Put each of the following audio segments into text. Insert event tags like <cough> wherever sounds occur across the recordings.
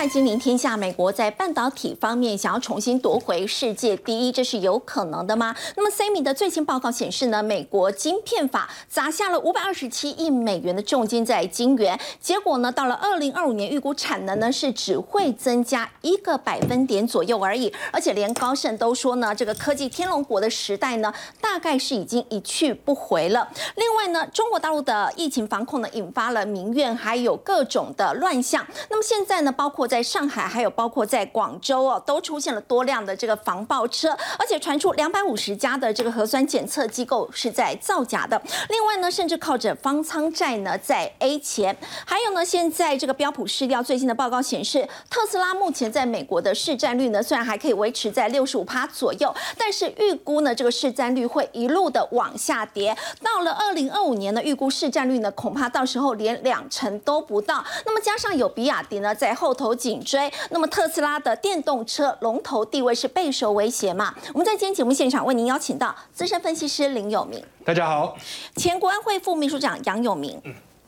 换金临天下，美国在半导体方面想要重新夺回世界第一，这是有可能的吗？那么 CMI 的最新报告显示呢，美国晶片法砸下了五百二十七亿美元的重金在晶圆，结果呢，到了二零二五年预估产能呢是只会增加一个百分点左右而已，而且连高盛都说呢，这个科技天龙国的时代呢，大概是已经一去不回了。另外呢，中国大陆的疫情防控呢，引发了民怨，还有各种的乱象。那么现在呢，包括在上海，还有包括在广州哦，都出现了多辆的这个防爆车，而且传出两百五十家的这个核酸检测机构是在造假的。另外呢，甚至靠着方舱债呢在 A 钱。还有呢，现在这个标普市调最新的报告显示，特斯拉目前在美国的市占率呢，虽然还可以维持在六十五趴左右，但是预估呢，这个市占率会一路的往下跌。到了二零二五年呢，预估市占率呢，恐怕到时候连两成都不到。那么加上有比亚迪呢在后头紧追，那么特斯拉的电动车龙头地位是备受威胁嘛？我们在今天节目现场为您邀请到资深分析师林有明，大家好；前国安会副秘书长杨永明，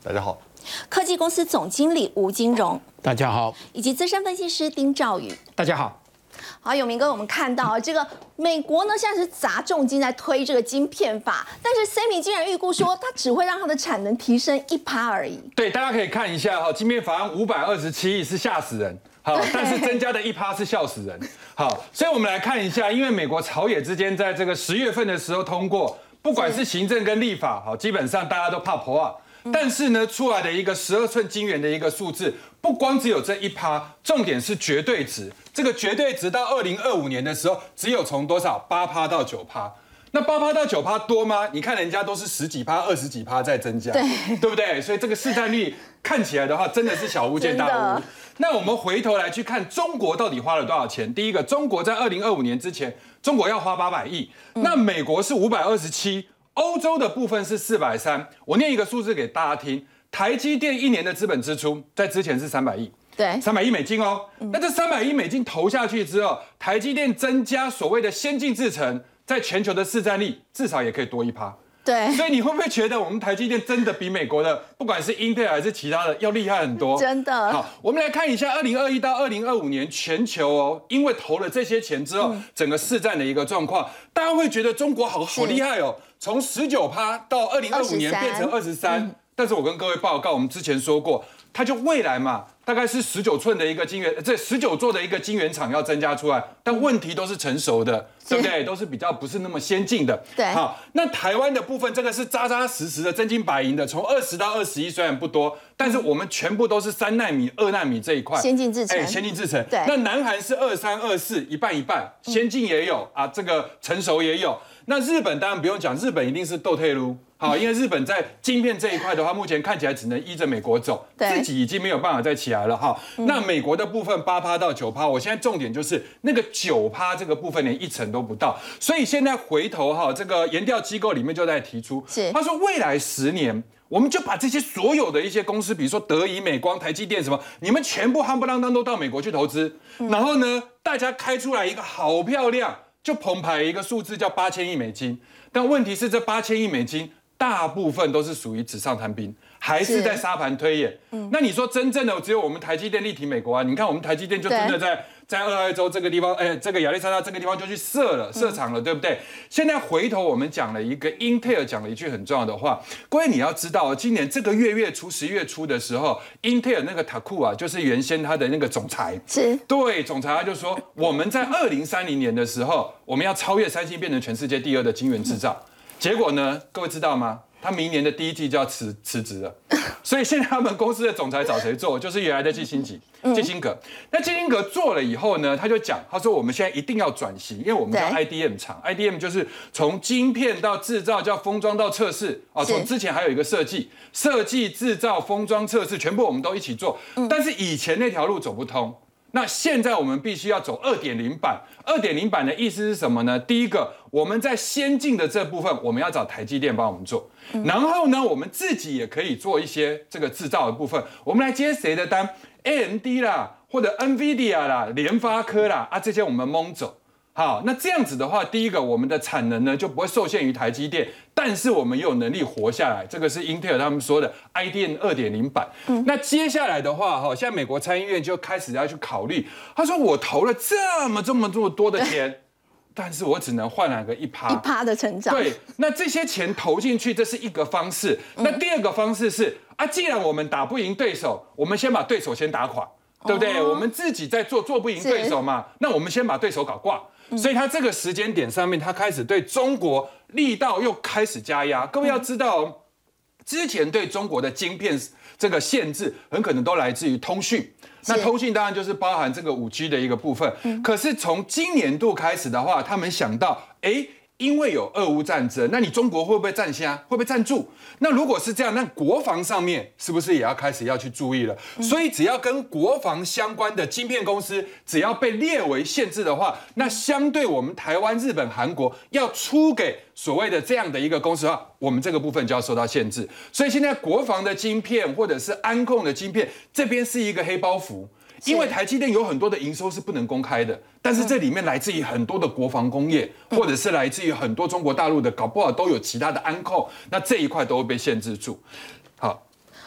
大家好；科技公司总经理吴金荣，大家好；以及资深分析师丁兆宇，大家好。好，永明哥，我们看到这个美国呢，现在是砸重金在推这个晶片法，但是 s a m y 竟然预估说，它只会让它的产能提升一趴而已。对，大家可以看一下哈，晶片法案五百二十七亿是吓死人，好，但是增加的一趴是笑死人。好，所以我们来看一下，因为美国朝野之间在这个十月份的时候通过，不管是行政跟立法，好，基本上大家都怕破啊。但是呢，出来的一个十二寸晶圆的一个数字，不光只有这一趴，重点是绝对值。这个绝对值到二零二五年的时候，只有从多少八趴到九趴。那八趴到九趴多吗？你看人家都是十几趴、二十几趴在增加，对对不对？所以这个市占率看起来的话，真的是小巫见大巫。那我们回头来去看中国到底花了多少钱？第一个，中国在二零二五年之前，中国要花八百亿，那美国是五百二十七。欧洲的部分是四百三，我念一个数字给大家听。台积电一年的资本支出在之前是三百亿，对，三百亿美金哦。那这三百亿美金投下去之后，台积电增加所谓的先进制程，在全球的市占力至少也可以多一趴。对，所以你会不会觉得我们台积电真的比美国的不管是英特尔还是其他的要厉害很多？真的。好，我们来看一下二零二一到二零二五年全球哦，因为投了这些钱之后，整个市占的一个状况，大家会觉得中国好好厉害哦，从十九趴到二零二五年变成二十三。但是我跟各位报告，我们之前说过，它就未来嘛。大概是十九寸的一个晶圆，这十九座的一个晶圆厂要增加出来，但问题都是成熟的，对不对？都是比较不是那么先进的。对，好，那台湾的部分，这个是扎扎实实的真金白银的，从二十到二十一虽然不多，但是我们全部都是三纳米、二纳米这一块先进制程。哎，先进制程。对，那南韩是二三二四，一半一半，先进也有啊，这个成熟也有。那日本当然不用讲，日本一定是斗退路。好，<laughs> 因为日本在晶片这一块的话，目前看起来只能依着美国走，自己已经没有办法再起来了。哈。那美国的部分八趴到九趴，我现在重点就是那个九趴这个部分连一成都不到，所以现在回头哈，这个研调机构里面就在提出，他说未来十年我们就把这些所有的一些公司，比如说德仪、美光、台积电什么，你们全部夯不啷当都到美国去投资，然后呢，大家开出来一个好漂亮，就澎湃一个数字叫八千亿美金，但问题是这八千亿美金。大部分都是属于纸上谈兵，还是在沙盘推演。嗯，那你说真正的只有我们台积电力挺美国啊？你看我们台积电就真的在在俄亥州这个地方，哎，这个亚利桑那这个地方就去设了设厂了，对不对？现在回头我们讲了一个英特尔讲了一句很重要的话，各位你要知道，今年这个月月初十月初的时候，英特尔那个塔库啊，就是原先他的那个总裁，是，对，总裁他就说，我们在二零三零年的时候，我们要超越三星，变成全世界第二的晶圆制造。结果呢？各位知道吗？他明年的第一季就要辞辞职了，<laughs> 所以现在他们公司的总裁找谁做？就是原来的季辛吉、季辛格。那季辛格做了以后呢，他就讲，他说我们现在一定要转型，因为我们叫 IDM 厂，IDM 就是从晶片到制造，叫封装到测试啊。从之前还有一个设计、设计、制造、封装、测试，全部我们都一起做。但是以前那条路走不通。那现在我们必须要走二点零版。二点零版的意思是什么呢？第一个，我们在先进的这部分，我们要找台积电帮我们做。然后呢，我们自己也可以做一些这个制造的部分。我们来接谁的单？AMD 啦，或者 NVIDIA 啦，联发科啦，啊，这些我们蒙走。好，那这样子的话，第一个，我们的产能呢就不会受限于台积电，但是我们也有能力活下来。这个是英特尔他们说的 IDM 二点零版。那接下来的话，哈，现在美国参议院就开始要去考虑，他说我投了这么这么这么多的钱，<laughs> 但是我只能换来个一趴一趴的成长。对，那这些钱投进去，这是一个方式。那第二个方式是啊，既然我们打不赢对手，我们先把对手先打垮，对不对？我们自己在做做不赢对手嘛，那我们先把对手搞挂。所以他这个时间点上面，他开始对中国力道又开始加压。各位要知道，之前对中国的晶片这个限制，很可能都来自于通讯。那通讯当然就是包含这个五 G 的一个部分。可是从今年度开始的话，他们想到，哎。因为有俄乌战争，那你中国会不会占先？会不会占住？那如果是这样，那国防上面是不是也要开始要去注意了？所以只要跟国防相关的晶片公司，只要被列为限制的话，那相对我们台湾、日本、韩国要出给所谓的这样的一个公司的话，我们这个部分就要受到限制。所以现在国防的晶片或者是安控的晶片，这边是一个黑包袱。因为台积电有很多的营收是不能公开的，但是这里面来自于很多的国防工业，或者是来自于很多中国大陆的，搞不好都有其他的安扣，那这一块都会被限制住。好。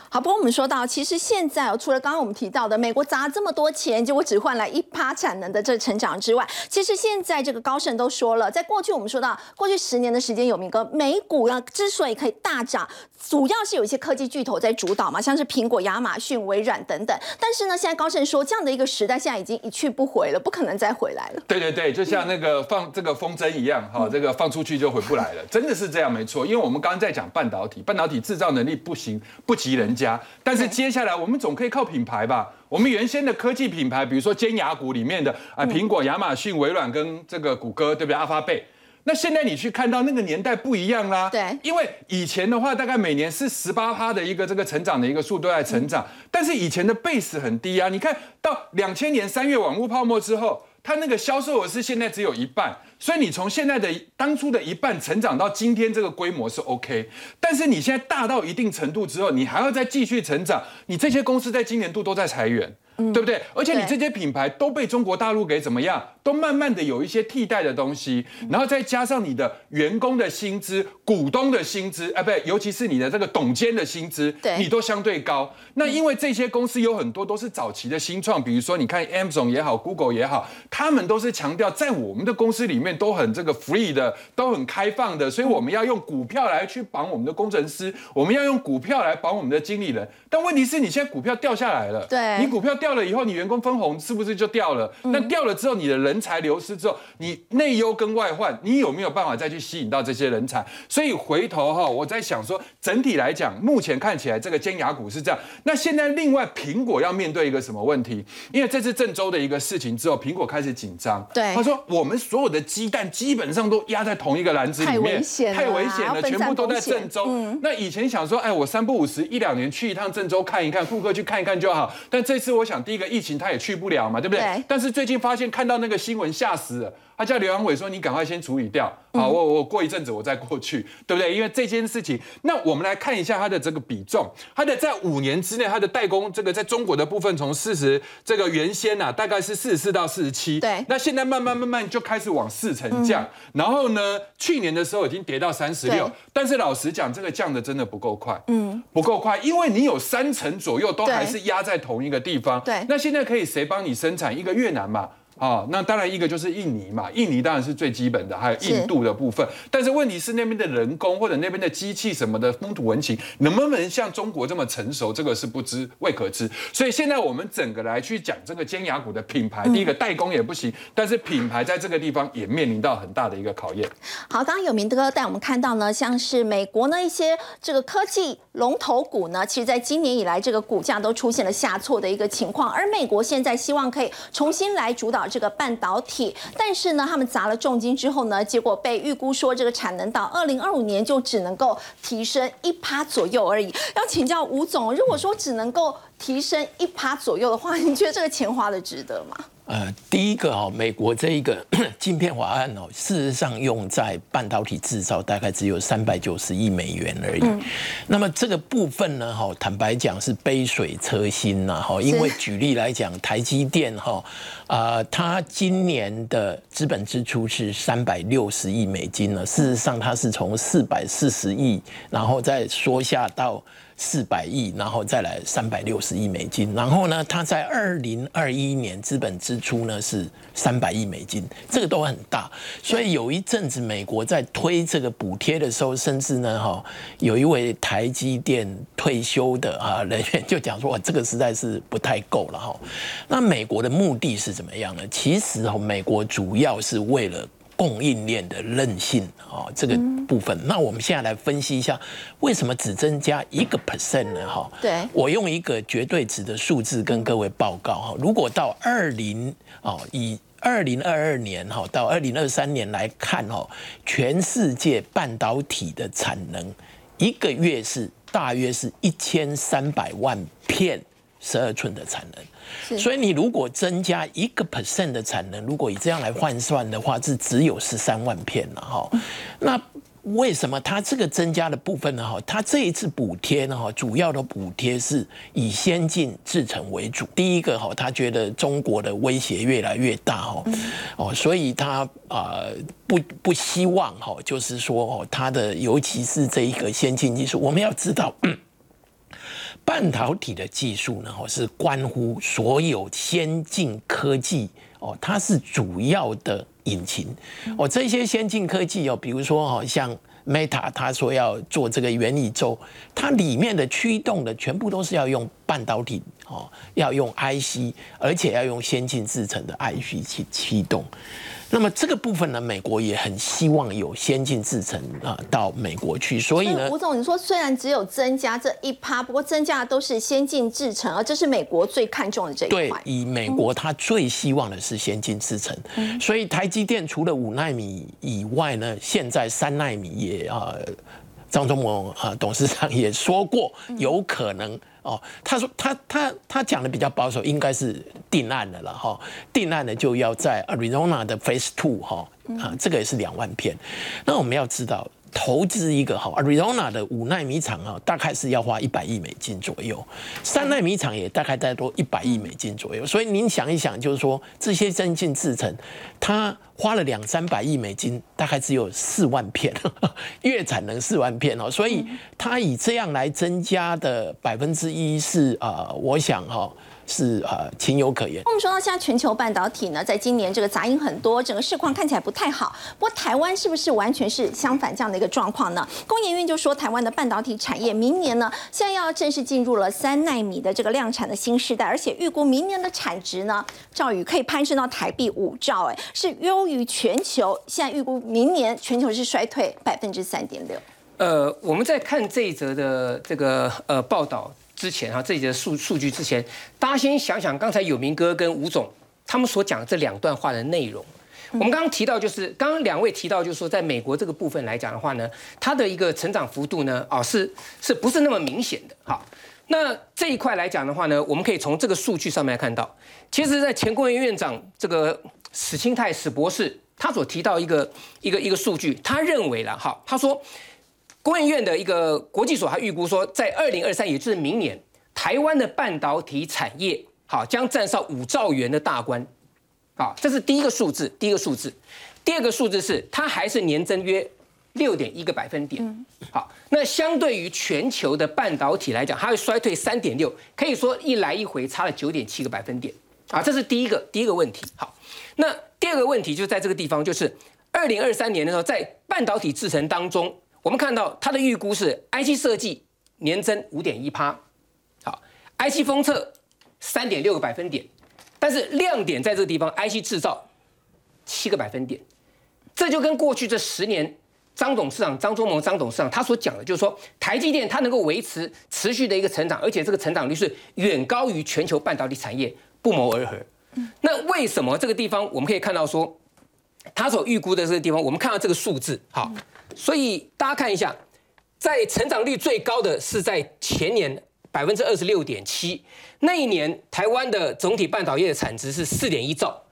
好，不过我们说到，其实现在哦，除了刚刚我们提到的美国砸这么多钱，结果只换来一趴产能的这成长之外，其实现在这个高盛都说了，在过去我们说到过去十年的时间，有明哥美股呢之所以可以大涨，主要是有一些科技巨头在主导嘛，像是苹果、亚马逊、微软等等。但是呢，现在高盛说，这样的一个时代现在已经一去不回了，不可能再回来了。对对对，就像那个放这个风筝一样，哈，这个放出去就回不来了，真的是这样，没错。因为我们刚刚在讲半导体，半导体制造能力不行，不及人家，但是。接下来我们总可以靠品牌吧？我们原先的科技品牌，比如说尖牙股里面的啊，苹果、亚马逊、微软跟这个谷歌，对不对？阿发贝。那现在你去看到那个年代不一样啦。对。因为以前的话，大概每年是十八趴的一个这个成长的一个速度在成长，但是以前的 base 很低啊。你看到两千年三月网络泡沫之后，它那个销售额是现在只有一半。所以你从现在的当初的一半成长到今天这个规模是 OK，但是你现在大到一定程度之后，你还要再继续成长，你这些公司在今年度都在裁员。对不对？而且你这些品牌都被中国大陆给怎么样？都慢慢的有一些替代的东西，然后再加上你的员工的薪资、股东的薪资，哎，不对，尤其是你的这个董监的薪资，你都相对高。那因为这些公司有很多都是早期的新创，比如说你看 Amazon 也好，Google 也好，他们都是强调在我们的公司里面都很这个 free 的，都很开放的，所以我们要用股票来去绑我们的工程师，我们要用股票来绑我们的经理人。但问题是你现在股票掉下来了，对你股票掉。掉了以后，你员工分红是不是就掉了？那掉了之后，你的人才流失之后，你内忧跟外患，你有没有办法再去吸引到这些人才？所以回头哈，我在想说，整体来讲，目前看起来这个尖牙股是这样。那现在另外苹果要面对一个什么问题？因为这次郑州的一个事情之后，苹果开始紧张。对，他说我们所有的鸡蛋基本上都压在同一个篮子里面，太危险了，太危险了，全部都在郑州。那以前想说，哎，我三不五十一两年去一趟郑州看一看，顾客去看一看就好。但这次我想，第一个疫情他也。去不了嘛，对不对？但是最近发现看到那个新闻，吓死了。他叫刘阳伟说：“你赶快先处理掉，好，我我过一阵子我再过去，<laughs> 对不对？因为这件事情，那我们来看一下它的这个比重，它的在五年之内，它的代工这个在中国的部分从四十这个原先呐大概是四十四到四十七，对，那现在慢慢慢慢就开始往四成降，然后呢，去年的时候已经跌到三十六，但是老实讲，这个降的真的不够快，嗯，不够快，因为你有三成左右都还是压在同一个地方，对，那现在可以谁帮你生产？一个越南嘛。啊，那当然一个就是印尼嘛，印尼当然是最基本的，还有印度的部分。但是问题是那边的人工或者那边的机器什么的风土文情能不能像中国这么成熟，这个是不知未可知。所以现在我们整个来去讲这个尖牙股的品牌，第一个代工也不行，但是品牌在这个地方也面临到很大的一个考验。好，刚刚有明哥带我们看到呢，像是美国呢一些这个科技龙头股呢，其实在今年以来这个股价都出现了下挫的一个情况，而美国现在希望可以重新来主导。这个半导体，但是呢，他们砸了重金之后呢，结果被预估说这个产能到二零二五年就只能够提升一趴左右而已。要请教吴总，如果说只能够提升一趴左右的话，你觉得这个钱花的值得吗？呃，第一个哈，美国这一个 <coughs> 晶片法案哦，事实上用在半导体制造大概只有三百九十亿美元而已。那么这个部分呢，哈，坦白讲是杯水车薪呐，哈，因为举例来讲，台积电哈，啊，它今年的资本支出是三百六十亿美金呢。事实上，它是从四百四十亿，然后再缩下到。四百亿，然后再来三百六十亿美金，然后呢，它在二零二一年资本支出呢是三百亿美金，这个都很大。所以有一阵子美国在推这个补贴的时候，甚至呢，哈，有一位台积电退休的啊人员就讲说，哇这个实在是不太够了哈。那美国的目的是怎么样呢？其实哈，美国主要是为了。供应链的韧性啊，这个部分，那我们现在来分析一下，为什么只增加一个 percent 呢？哈，对，我用一个绝对值的数字跟各位报告哈，如果到二零哦，以二零二二年哈到二零二三年来看哦，全世界半导体的产能一个月是大约是一千三百万片十二寸的产能。所以你如果增加一个 percent 的产能，如果以这样来换算的话，是只有十三万片了哈。那为什么它这个增加的部分呢？哈，它这一次补贴呢？哈，主要的补贴是以先进制程为主。第一个哈，他觉得中国的威胁越来越大哈，哦，所以他啊不不希望哈，就是说哦，他的尤其是这一个先进技术，我们要知道。半导体的技术呢，是关乎所有先进科技哦，它是主要的引擎哦。这些先进科技哦，比如说哦，像 Meta，他说要做这个元宇宙，它里面的驱动的全部都是要用半导体哦，要用 IC，而且要用先进制成的 IC 去驱动。那么这个部分呢，美国也很希望有先进制程啊到美国去，所以呢，吴总，你说虽然只有增加这一趴，不过增加的都是先进制程，而这是美国最看重的这一块。对，以美国他最希望的是先进制程，所以台积电除了五纳米以外呢，现在三纳米也啊，张忠谋啊董事长也说过有可能。哦，他说他他他讲的比较保守，应该是定案的了哈，定案的就要在 Arizona 的 Phase Two 哈啊，这个也是两万片。那我们要知道。投资一个哈，Arizona 的五纳米厂啊，大概是要花一百亿美金左右，三纳米厂也大概再多一百亿美金左右。所以您想一想，就是说这些先进制程，它花了两三百亿美金，大概只有四万片，<laughs> 月产能四万片哦。所以它以这样来增加的百分之一是啊，我想哈。是啊，情有可原。我们说到现在，全球半导体呢，在今年这个杂音很多，整个市况看起来不太好。不过台湾是不是完全是相反这样的一个状况呢？工研院就说，台湾的半导体产业明年呢，现在要正式进入了三纳米的这个量产的新时代，而且预估明年的产值呢，赵宇可以攀升到台币五兆，哎，是优于全球。现在预估明年全球是衰退百分之三点六。呃，我们在看这一则的这个呃报道。之前哈，这里的数数据之前，大家先想想刚才有明哥跟吴总他们所讲这两段话的内容。我们刚刚提到，就是刚刚两位提到，就是说在美国这个部分来讲的话呢，它的一个成长幅度呢，啊是是不是那么明显的？好，那这一块来讲的话呢，我们可以从这个数据上面来看到，其实，在前工业院长这个史清泰史博士他所提到一个一个一个数据，他认为了哈，他说。工研院的一个国际所还预估说，在二零二三，也就是明年，台湾的半导体产业好将站上五兆元的大关，好，这是第一个数字，第一个数字。第二个数字是它还是年增约六点一个百分点，好，那相对于全球的半导体来讲，它会衰退三点六，可以说一来一回差了九点七个百分点，啊，这是第一个第一个问题。好，那第二个问题就在这个地方，就是二零二三年的时候，在半导体制程当中。我们看到它的预估是 IC 设计年增五点一趴，好，IC 封测三点六个百分点，但是亮点在这个地方，IC 制造七个百分点，这就跟过去这十年张董事长张忠谋张董事长他所讲的，就是说台积电它能够维持持续的一个成长，而且这个成长率是远高于全球半导体产业，不谋而合。那为什么这个地方我们可以看到说，他所预估的这个地方，我们看到这个数字，好。所以大家看一下，在成长率最高的是在前年百分之二十六点七，那一年台湾的总体半导体的产值是四点一兆，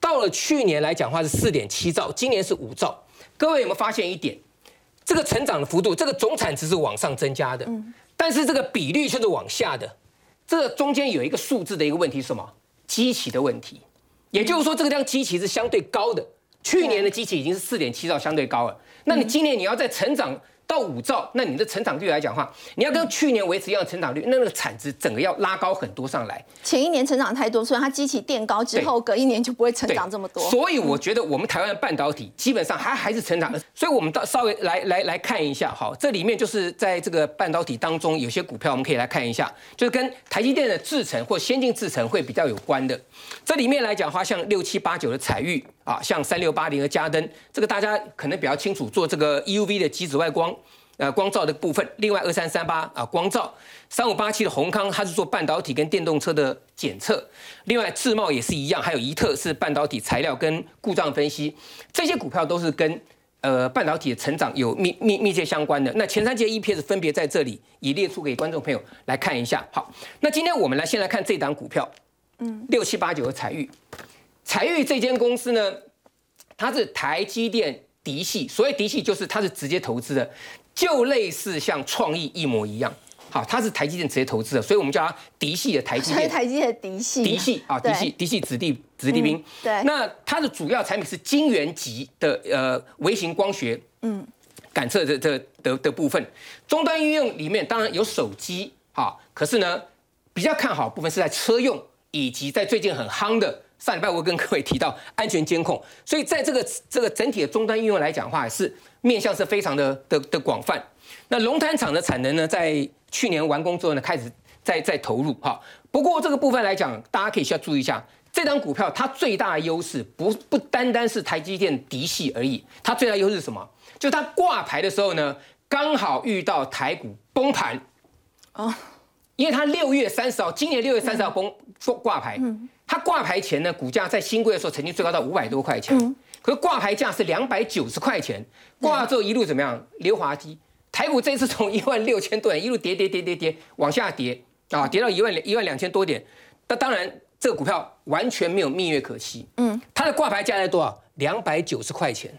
到了去年来讲话是四点七兆，今年是五兆。各位有没有发现一点？这个成长的幅度，这个总产值是往上增加的，但是这个比率却是往下的。这中间有一个数字的一个问题是什么？基期的问题。也就是说这个量基期是相对高的。去年的基期已经是四点七兆，相对高了。那你今年你要在成长？到五兆，那你的成长率来讲话，你要跟去年维持一样的成长率，那那个产值整个要拉高很多上来。前一年成长太多，所以它机器垫高之后，隔一年就不会成长这么多。所以我觉得我们台湾的半导体基本上还还是成长。所以我们到稍微来来来看一下，好，这里面就是在这个半导体当中，有些股票我们可以来看一下，就是跟台积电的制程或先进制程会比较有关的。这里面来讲的话，像六七八九的彩玉啊，像三六八零的嘉登，这个大家可能比较清楚，做这个 EUV 的极紫外光。呃，光照的部分，另外二三三八啊，光照三五八七的宏康，它是做半导体跟电动车的检测，另外智茂也是一样，还有怡特是半导体材料跟故障分析，这些股票都是跟呃半导体的成长有密密密切相关的。那前三届 EPS 分别在这里也列出给观众朋友来看一下。好，那今天我们来先来看这档股票，嗯，六七八九的彩玉，彩玉这间公司呢，它是台积电嫡系，所谓嫡系就是它是直接投资的。就类似像创意一模一样，好，它是台积电直接投资的，所以我们叫它嫡系的台积电。台积电嫡系。嫡系啊，嫡系嫡系子弟子弟兵。对。那它的主要产品是晶圆级的呃微型光学嗯感测的这的的部分，终端应用里面当然有手机哈，可是呢比较看好部分是在车用以及在最近很夯的。上礼拜我跟各位提到安全监控，所以在这个这个整体的终端应用来讲的话，是面向是非常的的的广泛。那龙潭厂的产能呢，在去年完工之后呢，开始在在投入哈。不过这个部分来讲，大家可以需要注意一下，这张股票它最大的优势不不单单是台积电嫡系而已，它最大优势是什么？就它挂牌的时候呢，刚好遇到台股崩盘哦，因为它六月三十号，今年六月三十号崩挂牌。它挂牌前呢，股价在新贵的时候曾经最高到五百多块钱，可是挂牌价是两百九十块钱，挂了之后一路怎么样？溜滑梯，台股这次从一万六千多点一路跌跌跌跌跌往下跌啊，跌到一万一万两千多点。那当然，这个股票完全没有蜜月可期。嗯，它的挂牌价在多少？两百九十块钱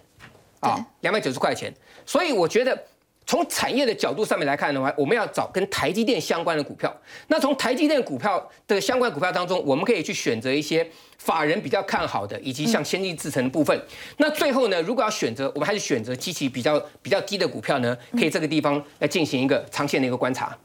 啊，两百九十块钱。所以我觉得。从产业的角度上面来看的话，我们要找跟台积电相关的股票。那从台积电股票的相关股票当中，我们可以去选择一些法人比较看好的，以及像先进制程的部分。那最后呢，如果要选择，我们还是选择机器比较比较低的股票呢，可以这个地方来进行一个长线的一个观察。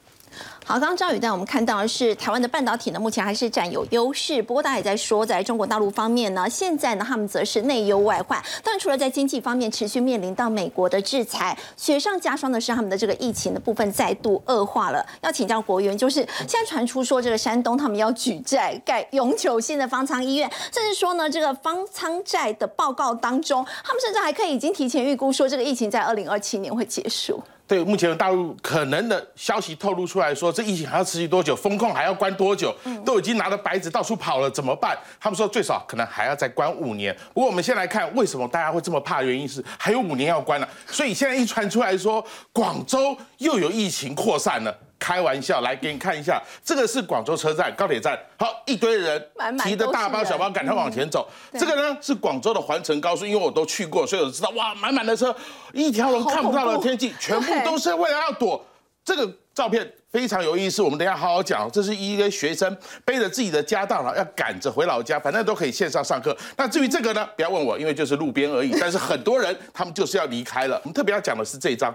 好，刚刚赵宇带我们看到的是台湾的半导体呢，目前还是占有优势。不过大家也在说，在中国大陆方面呢，现在呢他们则是内忧外患。当然，除了在经济方面持续面临到美国的制裁，雪上加霜的是他们的这个疫情的部分再度恶化了。要请教国元，就是现在传出说这个山东他们要举债盖永久性的方舱医院，甚至说呢这个方舱债的报告当中，他们甚至还可以已经提前预估说这个疫情在二零二七年会结束。对目前的大陆可能的消息透露出来说，这疫情还要持续多久，封控还要关多久，都已经拿着白纸到处跑了，怎么办？他们说最少可能还要再关五年。不过我们先来看为什么大家会这么怕，原因是还有五年要关了。所以现在一传出来说广州又有疫情扩散了。开玩笑，来给你看一下，这个是广州车站高铁站，好一堆人提着大包小包赶快往前走。这个呢是广州的环城高速，因为我都去过，所以我知道哇，满满的车，一条龙看不到的天际，全部都是为了要躲。这个照片非常有意思，我们等下好好讲。这是一个学生背着自己的家当了，要赶着回老家，反正都可以线上上课。那至于这个呢，不要问我，因为就是路边而已。但是很多人他们就是要离开了。我们特别要讲的是这张。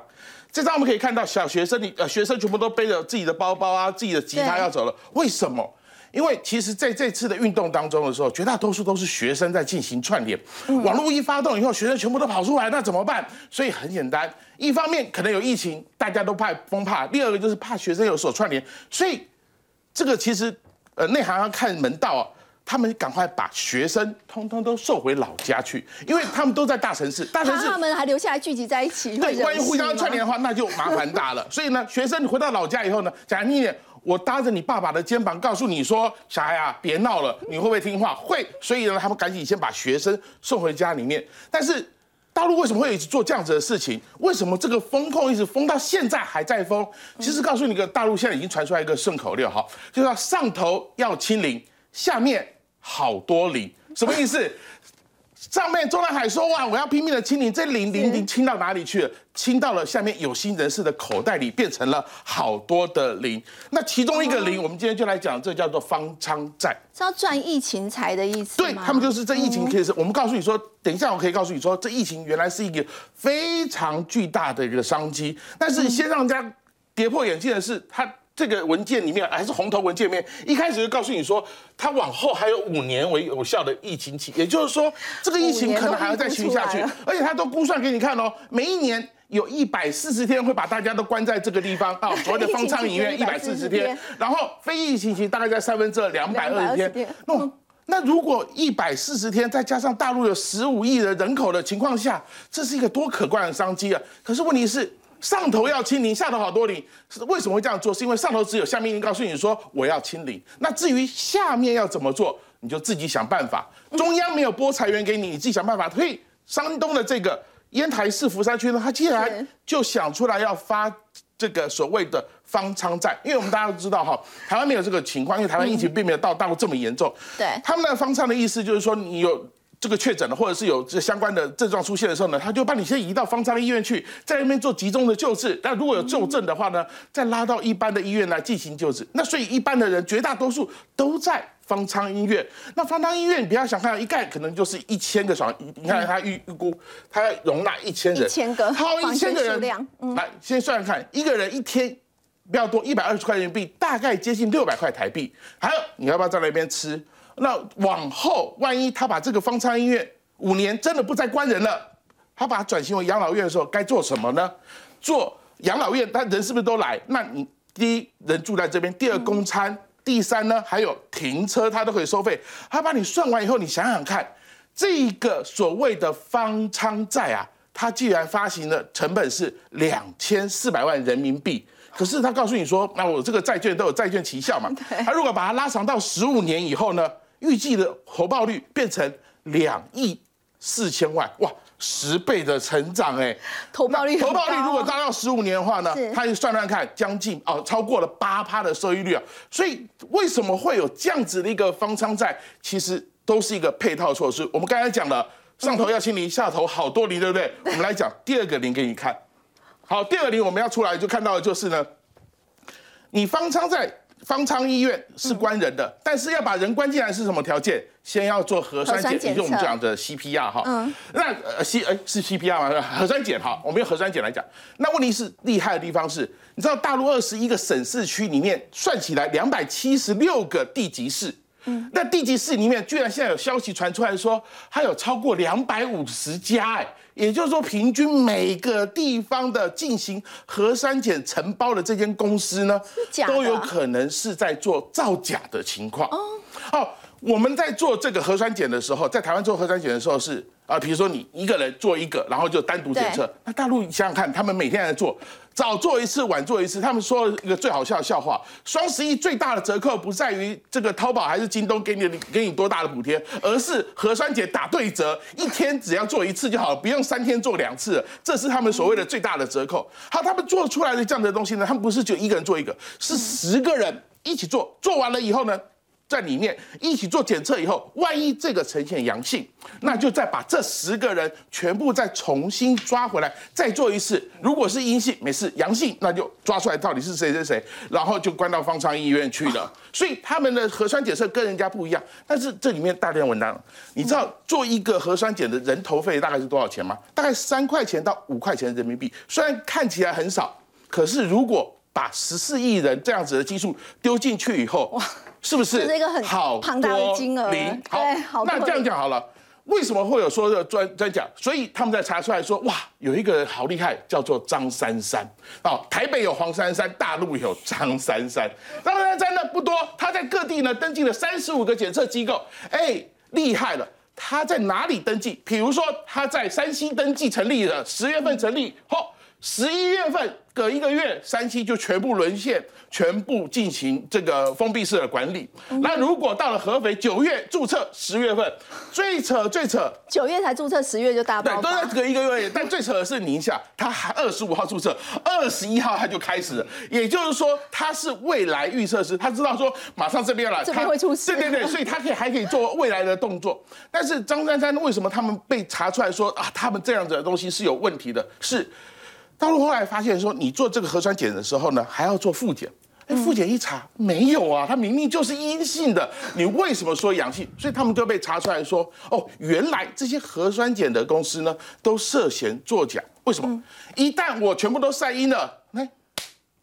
这张我们可以看到，小学生，你呃，学生全部都背着自己的包包啊，自己的吉他要走了。为什么？因为其实在这次的运动当中的时候，绝大多数都是学生在进行串联。网络一发动以后，学生全部都跑出来，那怎么办？所以很简单，一方面可能有疫情，大家都怕风怕；第二个就是怕学生有所串联。所以这个其实呃内行要看门道啊。他们赶快把学生通通都送回老家去，因为他们都在大城市。大城市他们还留下来聚集在一起。对，万一互相串联的话，那就麻烦大了。<laughs> 所以呢，学生回到老家以后呢，讲一点，我搭着你爸爸的肩膀，告诉你说：“小孩啊，别闹了。”你会不会听话？会。所以呢，他们赶紧先把学生送回家里面。但是大陆为什么会一直做这样子的事情？为什么这个风控一直封到现在还在封？其实告诉你个，大陆现在已经传出来一个顺口溜，哈，就是要上头要清零，下面。好多零，什么意思？上面中南海说哇，我要拼命的清零，这零零零清到哪里去了？清到了下面有心人士的口袋里，变成了好多的零。那其中一个零，我们今天就来讲，这叫做方舱债，是要赚疫情财的意思对他们就是这疫情可以是，我们告诉你说，等一下我可以告诉你说，这疫情原来是一个非常巨大的一个商机。但是先让大家跌破眼镜的是，它。这个文件里面还是红头文件里面，一开始就告诉你说，它往后还有五年为有效的疫情期，也就是说，这个疫情可能还要再续下去，而且它都估算给你看哦，每一年有一百四十天会把大家都关在这个地方啊，所谓的方舱医院 <laughs> 一百四十天，然后非疫情期大概在三分之二两百二十天。那那如果一百四十天再加上大陆有十五亿的人口的情况下，这是一个多可观的商机啊！可是问题是。上头要清零，下头好多零，是为什么会这样做？是因为上头只有下命令告诉你说我要清零，那至于下面要怎么做，你就自己想办法。中央没有拨裁员给你，你自己想办法。所以山东的这个烟台市福山区呢，他竟然就想出来要发这个所谓的方舱债，因为我们大家都知道哈，<laughs> 台湾没有这个情况，因为台湾疫情并没有到大陆这么严重。对，他们的方舱的意思就是说你有。这个确诊了，或者是有这相关的症状出现的时候呢，他就把你先移到方舱医院去，在那边做集中的救治。那如果有重症的话呢，再拉到一般的医院来进行救治。那所以一般的人绝大多数都在方舱医院。那方舱医院，你不要想看，一盖可能就是一千个床。你看他预预估，他要容纳一千人，一千个，好一千个人。来，先算算看，一个人一天不要多，一百二十块人民币，大概接近六百块台币。还有，你要不要在那边吃？那往后，万一他把这个方舱医院五年真的不再关人了，他把它转型为养老院的时候，该做什么呢？做养老院，他人是不是都来？那你第一人住在这边，第二公餐，第三呢，还有停车，他都可以收费。他把你算完以后，你想想看，这个所谓的方舱债啊，他既然发行的成本是两千四百万人民币。可是他告诉你说，那我这个债券都有债券期效嘛？<laughs> 他如果把它拉长到十五年以后呢，预计的回报率变成两亿四千万，哇，十倍的成长哎！投报率，投报率如果达到十五年的话呢，他算算看，将近哦，超过了八趴的收益率啊！所以为什么会有这样子的一个方舱债？其实都是一个配套措施。我们刚才讲了，上头要清零，下头好多零，对不对？<laughs> 我们来讲第二个零给你看。好，第二个零我们要出来就看到的就是呢，你方舱在方舱医院是关人的，但是要把人关进来是什么条件？先要做核酸检，也就是我们讲的 CPR 哈。嗯。那呃 C 呃是 CPR 吗？核酸检哈，我们用核酸检来讲。那问题是厉害的地方是，你知道大陆二十一个省市区里面算起来两百七十六个地级市，嗯，那地级市里面居然现在有消息传出来说，还有超过两百五十家哎。也就是说，平均每个地方的进行核酸检承包的这间公司呢，都有可能是在做造假的情况。哦，我们在做这个核酸检的时候，在台湾做核酸检的时候是。啊，比如说你一个人做一个，然后就单独检测。那大陆想想看，他们每天在做，早做一次，晚做一次。他们说一个最好笑的笑话：双十一最大的折扣不在于这个淘宝还是京东给你给你多大的补贴，而是核酸检打对折，一天只要做一次就好，不用三天做两次。这是他们所谓的最大的折扣。好，他们做出来的这样的东西呢，他们不是就一个人做一个，是十个人一起做，做完了以后呢？在里面一起做检测以后，万一这个呈现阳性，那就再把这十个人全部再重新抓回来，再做一次。如果是阴性没事，阳性那就抓出来到底是谁谁谁，然后就关到方舱医院去了。<laughs> 所以他们的核酸检测跟人家不一样。但是这里面大量文章，你知道做一个核酸检的人头费大概是多少钱吗？大概三块钱到五块钱人民币。虽然看起来很少，可是如果把十四亿人这样子的基数丢进去以后，哇！是不是？是一个很庞大的金额。零好，那这样讲好了。为什么会有说这个专专讲？所以他们在查出来说，哇，有一个人好厉害，叫做张三三。哦，台北有黄珊珊，大陆有张三三。张三三呢不多，他在各地呢登记了三十五个检测机构。哎，厉害了！他在哪里登记？比如说他在山西登记成立了，十月份成立，嚯！十一月份隔一个月，山西就全部沦陷，全部进行这个封闭式的管理。那如果到了合肥九月注册，十月份最扯最扯，九月才注册，十月就大对，爆发都在。隔一个月。但最扯的是宁夏，他还二十五号注册，二十一号他就开始了。也就是说，他是未来预测师，他知道说马上这边来，这边会出事对对对，<laughs> 所以他可以还可以做未来的动作。但是张珊珊为什么他们被查出来说啊，他们这样子的东西是有问题的？是大陆后来发现说，你做这个核酸检的时候呢，还要做复检。哎，复检一查没有啊，他明明就是阴性的，你为什么说阳性？所以他们就被查出来说，哦，原来这些核酸检的公司呢，都涉嫌作假。为什么？一旦我全部都晒阴了，那，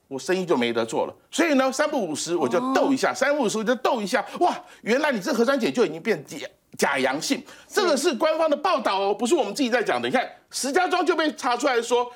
我生意就没得做了。所以呢，三不五时我就斗一下，三不五时我就斗一下。哇，原来你这核酸检就已经变假假阳性，这个是官方的报道哦，不是我们自己在讲的。你看，石家庄就被查出来说。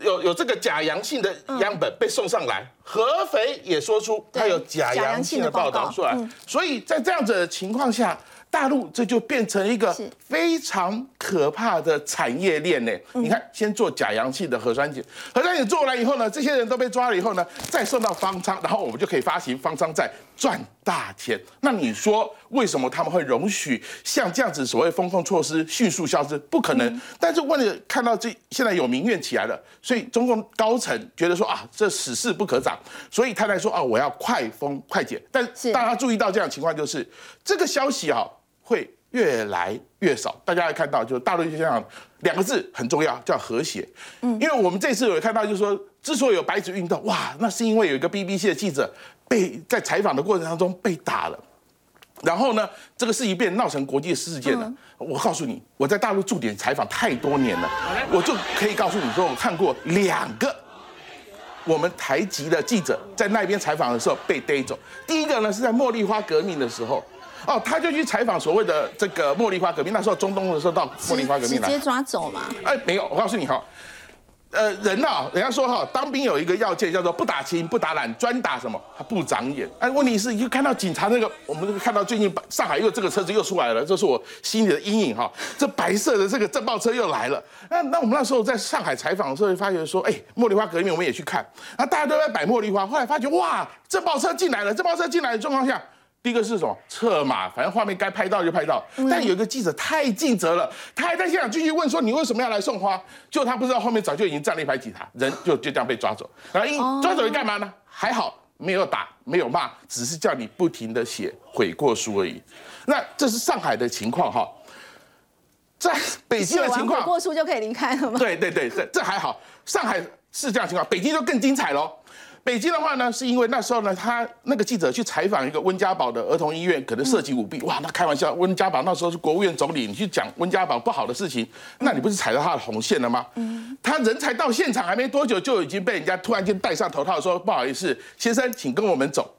有有这个假阳性的样本被送上来，合肥也说出它有假阳性的报道出来，所以在这样子的情况下，大陆这就变成一个非常可怕的产业链呢。你看，先做假阳性的核酸检，核酸检做完以后呢，这些人都被抓了以后呢，再送到方舱，然后我们就可以发行方舱债赚大钱。那你说为什么他们会容许像这样子所谓风控措施迅速消失？不可能。但是为了看到这现在有民怨起来了，所以中共高层觉得说啊，这此事不可长，所以他才说啊，我要快封快解。但是大家注意到这样的情况，就是这个消息啊会越来越少。大家会看到，就是大陆就这样两个字很重要，叫和谐。嗯，因为我们这次有看到，就是说，之所以有白纸运动，哇，那是因为有一个 BBC 的记者被在采访的过程当中被打了。然后呢，这个事情变闹成国际事件了。我告诉你，我在大陆驻点采访太多年了，我就可以告诉你说，我看过两个我们台籍的记者在那边采访的时候被逮走。第一个呢是在茉莉花革命的时候，哦，他就去采访所谓的这个茉莉花革命，那时候中东的时候到茉莉花革命来直接，抓走嘛？哎，没有，我告诉你哈，呃，人呐、人家说哈，当兵有一个要件叫做不打勤不打懒，专打什么？他不长眼。哎，问题是，一看到警察那个，我们看到最近上海又这个车子又出来了，这是我心里的阴影哈。这白色的这个震爆车又来了。那那我们那时候在上海采访的时候，发觉说，哎，茉莉花革命我们也去看，那大家都在摆茉莉花，后来发觉哇，震爆车进来了，震爆车进来的状况下。第一个是什么？策马，反正画面该拍到就拍到。但有一个记者太尽责了，他还在现场继续问说：“你为什么要来送花？”结果他不知道后面早就已经站了一排警察，人就就这样被抓走。然后一抓走你干嘛呢？还好没有打，没有骂，只是叫你不停的写悔过书而已。那这是上海的情况哈，在北京的情况，过书就可以离开了吗？对对对这，这还好。上海是这样情况，北京就更精彩喽。北京的话呢，是因为那时候呢，他那个记者去采访一个温家宝的儿童医院，可能涉及舞弊，哇，那开玩笑，温家宝那时候是国务院总理，你去讲温家宝不好的事情，那你不是踩到他的红线了吗？他人才到现场还没多久，就已经被人家突然间戴上头套，说不好意思，先生，请跟我们走。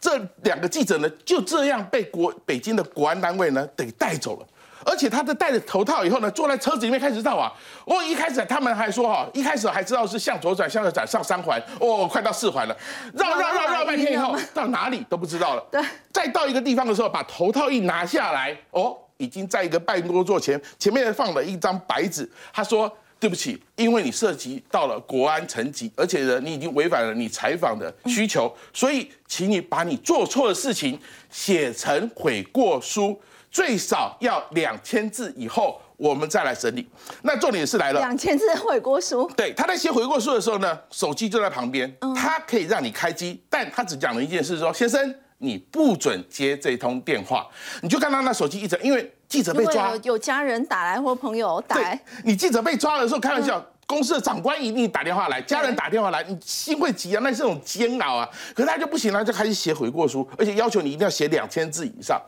这两个记者呢，就这样被国北京的国安单位呢给带走了。而且他的戴着头套以后呢，坐在车子里面开始绕啊。哦，一开始他们还说哈，一开始还知道是向左转，向右转上三环，哦，快到四环了，绕绕绕绕半天以后，到哪里都不知道了。对，再到一个地方的时候，把头套一拿下来，哦，已经在一个办公桌前，前面放了一张白纸，他说。对不起，因为你涉及到了国安层级，而且呢，你已经违反了你采访的需求，所以请你把你做错的事情写成悔过书，最少要两千字以后，我们再来审理。那重点是来了，两千字的悔过书，对，他在写悔过书的时候呢，手机就在旁边，他可以让你开机，但他只讲了一件事说，先生，你不准接这通电话。你就看到那手机一直，因为记者被抓有，有家人打来或朋友打来，你记者被抓的时候，开玩笑。公司的长官一定打电话来，家人打电话来，你心会急啊，那是种煎熬啊。可是他就不行了，就开始写悔过书，而且要求你一定要写两千字以上。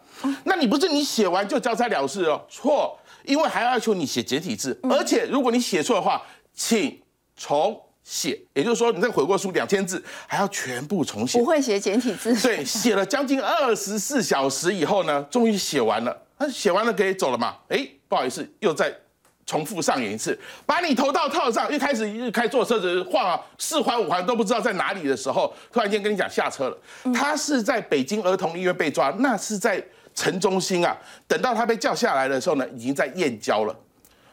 那你不是你写完就交差了事哦？错，因为还要要求你写简体字，而且如果你写错的话，请重写。也就是说，你这个悔过书两千字还要全部重写不。会写简体字，对，写了将近二十四小时以后呢，终于写完了。那写完了可以走了嘛？哎，不好意思，又再重复上演一次，把你头套套上，一开始一开坐车子晃啊，四环五环都不知道在哪里的时候，突然间跟你讲下车了。他是在北京儿童医院被抓，那是在城中心啊。等到他被叫下来的时候呢，已经在燕郊了。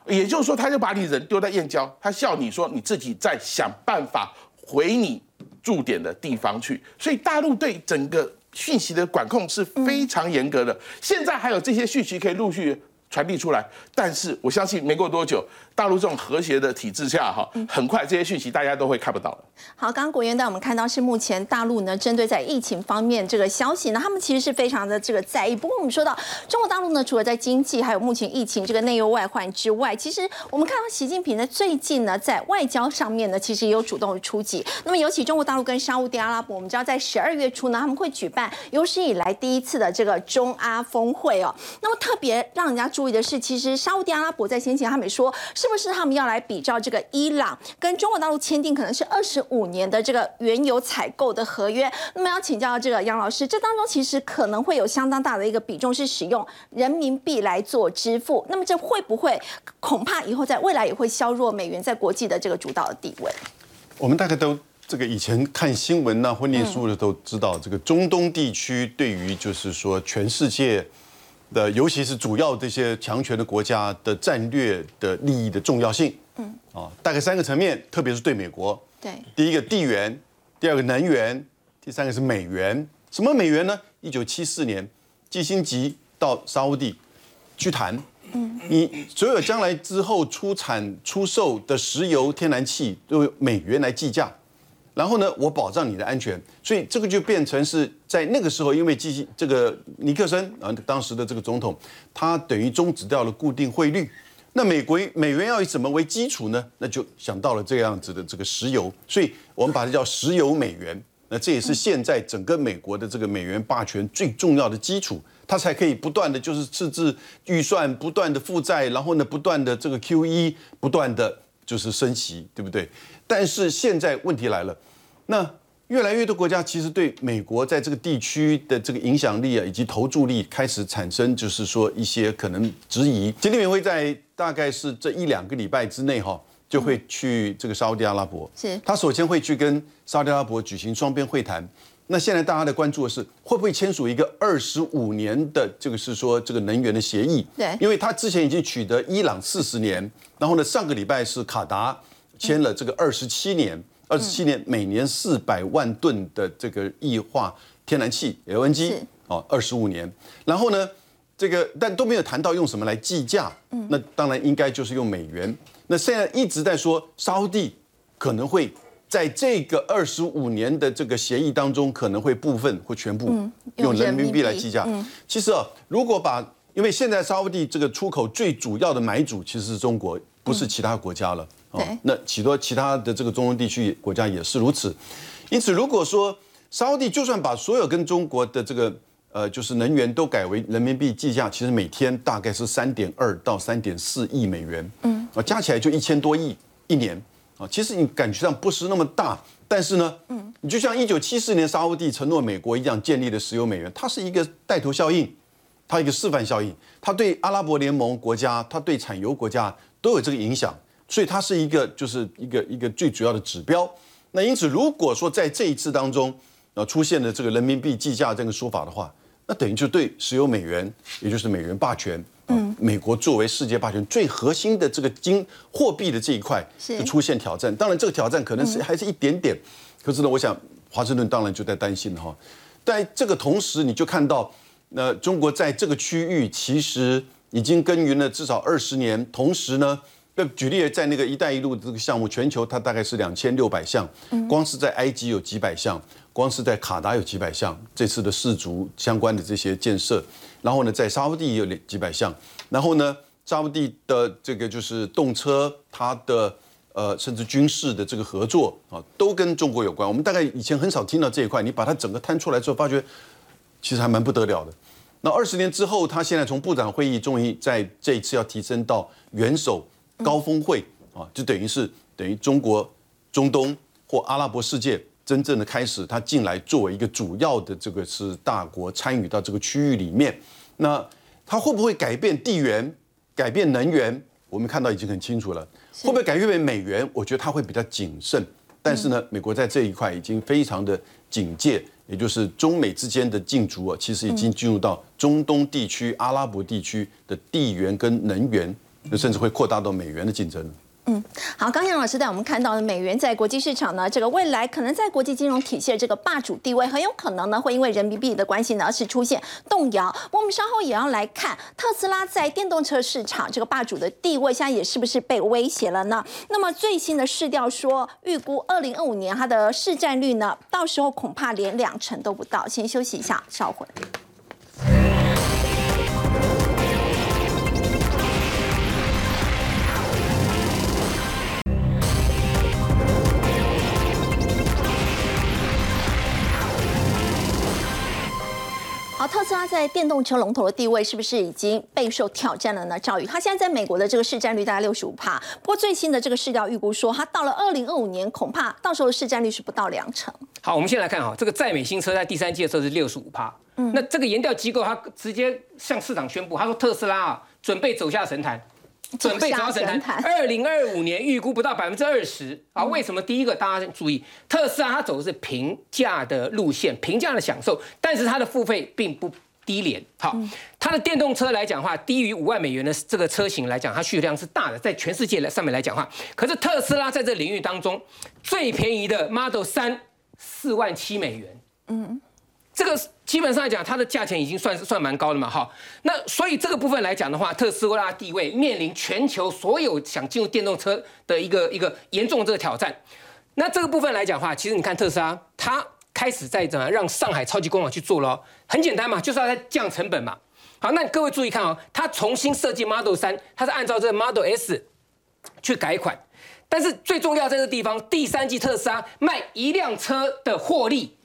也就是说，他就把你人丢在燕郊，他笑你说你自己在想办法回你驻点的地方去。所以大陆对整个讯息的管控是非常严格的。现在还有这些讯息可以陆续传递出来，但是我相信没过多久。大陆这种和谐的体制下，哈，很快这些讯息大家都会看不到了。好，刚刚国元带我们看到是目前大陆呢，针对在疫情方面这个消息呢，他们其实是非常的这个在意。不过我们说到中国大陆呢，除了在经济还有目前疫情这个内忧外患之外，其实我们看到习近平呢最近呢在外交上面呢，其实也有主动的出击。那么尤其中国大陆跟沙地阿拉伯，我们知道在十二月初呢，他们会举办有史以来第一次的这个中阿峰会哦。那么特别让人家注注意的是，其实沙地阿拉伯在先前他们说。是不是他们要来比照这个伊朗跟中国大陆签订可能是二十五年的这个原油采购的合约？那么要请教这个杨老师，这当中其实可能会有相当大的一个比重是使用人民币来做支付。那么这会不会恐怕以后在未来也会削弱美元在国际的这个主导的地位？我们大概都这个以前看新闻呐或念书的都知道，这个中东地区对于就是说全世界。的，尤其是主要这些强权的国家的战略的利益的重要性，嗯，啊，大概三个层面，特别是对美国，对，第一个地缘，第二个能源，第三个是美元。什么美元呢？一九七四年，基辛吉到沙地去谈，嗯，你所有将来之后出产出售的石油、天然气都用美元来计价。然后呢，我保障你的安全，所以这个就变成是在那个时候，因为基这个尼克森啊，当时的这个总统，他等于终止掉了固定汇率。那美国美元要以什么为基础呢？那就想到了这样子的这个石油，所以我们把它叫石油美元。那这也是现在整个美国的这个美元霸权最重要的基础，它才可以不断的就是赤字预算，不断的负债，然后呢，不断的这个 QE，不断的就是升息，对不对？但是现在问题来了，那越来越多国家其实对美国在这个地区的这个影响力啊，以及投注力开始产生，就是说一些可能质疑。习近平会在大概是这一两个礼拜之内哈，就会去这个沙特阿拉伯。是，他首先会去跟沙特阿拉伯举行双边会谈。那现在大家的关注的是，会不会签署一个二十五年的这个是说这个能源的协议？对，因为他之前已经取得伊朗四十年，然后呢，上个礼拜是卡达。签了这个二十七年，二十七年每年四百万吨的这个液化天然气 LNG 哦，二十五年，然后呢，这个但都没有谈到用什么来计价，那当然应该就是用美元。那现在一直在说沙地可能会在这个二十五年的这个协议当中，可能会部分或全部用人民币来计价。其实啊，如果把因为现在沙地这个出口最主要的买主其实是中国，不是其他国家了。哦，那许多其他的这个中东地区国家也是如此，因此如果说沙地就算把所有跟中国的这个呃就是能源都改为人民币计价，其实每天大概是三点二到三点四亿美元，嗯，啊加起来就一千多亿一年，啊其实你感觉上不是那么大，但是呢，嗯，你就像一九七四年沙地承诺美国一样建立的石油美元，它是一个带头效应，它一个示范效应，它对阿拉伯联盟国家，它对产油国家都有这个影响。所以它是一个，就是一个一个最主要的指标。那因此，如果说在这一次当中，呃，出现了这个人民币计价这个说法的话，那等于就对石油美元，也就是美元霸权，嗯，美国作为世界霸权最核心的这个金货币的这一块，就出现挑战。当然，这个挑战可能是还是一点点，可是呢，我想华盛顿当然就在担心哈。在这个同时，你就看到，那中国在这个区域其实已经耕耘了至少二十年，同时呢。那举例在那个“一带一路”的这个项目，全球它大概是两千六百项，光是在埃及有几百项，光是在卡达有几百项，这次的氏族相关的这些建设，然后呢，在沙地也有几百项，然后呢，沙地的这个就是动车，它的呃甚至军事的这个合作啊，都跟中国有关。我们大概以前很少听到这一块，你把它整个摊出来之后，发觉其实还蛮不得了的。那二十年之后，他现在从部长会议终于在这一次要提升到元首。高峰会啊，就等于是等于中国、中东或阿拉伯世界真正的开始，他进来作为一个主要的这个是大国参与到这个区域里面。那他会不会改变地缘、改变能源？我们看到已经很清楚了。会不会改变为美元？我觉得他会比较谨慎。但是呢，美国在这一块已经非常的警戒，也就是中美之间的竞逐啊，其实已经进入到中东地区、阿拉伯地区的地缘跟能源。甚至会扩大到美元的竞争。嗯好，刚杨老师带我们看到的美元在国际市场呢，这个未来可能在国际金融体系的这个霸主地位，很有可能呢会因为人民币的关系呢而是出现动摇。我们稍后也要来看特斯拉在电动车市场这个霸主的地位，现在也是不是被威胁了呢？那么最新的市调说，预估二零二五年它的市占率呢，到时候恐怕连两成都不到。先休息一下，稍后。特斯拉在电动车龙头的地位是不是已经备受挑战了呢？赵宇，它现在在美国的这个市占率大概六十五帕，不过最新的这个市调预估说，它到了二零二五年，恐怕到时候的市占率是不到两成。好，我们先来看哈，这个在美新车在第三季的时候是六十五趴，那这个研调机构它直接向市场宣布，他说特斯拉啊准备走下神坛。准备走下神坛，二零二五年预估不到百分之二十啊？为什么？第一个，大家注意，特斯拉它走的是平价的路线，平价的享受，但是它的付费并不低廉。好，它的电动车来讲的话，低于五万美元的这个车型来讲，它需求量是大的，在全世界来上面来讲话。可是特斯拉在这领域当中，最便宜的 Model 三四万七美元。嗯。这个基本上来讲，它的价钱已经算是算蛮高的嘛，哈。那所以这个部分来讲的话，特斯拉地位面临全球所有想进入电动车的一个一个严重这个挑战。那这个部分来讲的话，其实你看特斯拉，它开始在怎么让上海超级工厂去做了，很简单嘛，就是要在降成本嘛。好，那各位注意看哦，它重新设计 Model 三，它是按照这个 Model S 去改款，但是最重要在这个地方，第三季特斯拉卖一辆车的获利。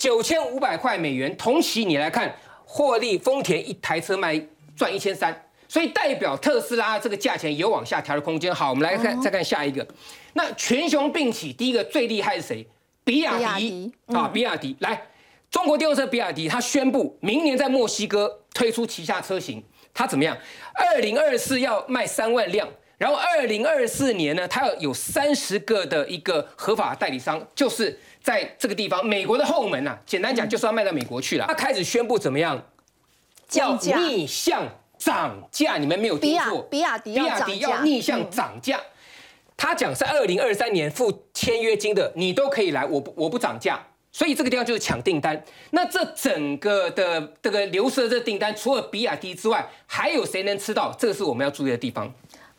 九千五百块美元，同期你来看，获利丰田一台车卖赚一千三，所以代表特斯拉这个价钱有往下调的空间。好，我们来看再看下一个，那群雄并起，第一个最厉害是谁？比亚迪啊，比亚迪来，中国电动车比亚迪，它宣布明年在墨西哥推出旗下车型，它怎么样？二零二四要卖三万辆，然后二零二四年呢，它要有三十个的一个合法代理商，就是。在这个地方，美国的后门呐，简单讲就是要卖到美国去了。他开始宣布怎么样？叫逆向涨价，你们没有听错？比亚迪，比亚迪要逆向涨价。他讲是二零二三年付签约金的，你都可以来，我不我不涨价。所以这个地方就是抢订单。那这整个的这个流失的这订单，除了比亚迪之外，还有谁能吃到？这个是我们要注意的地方。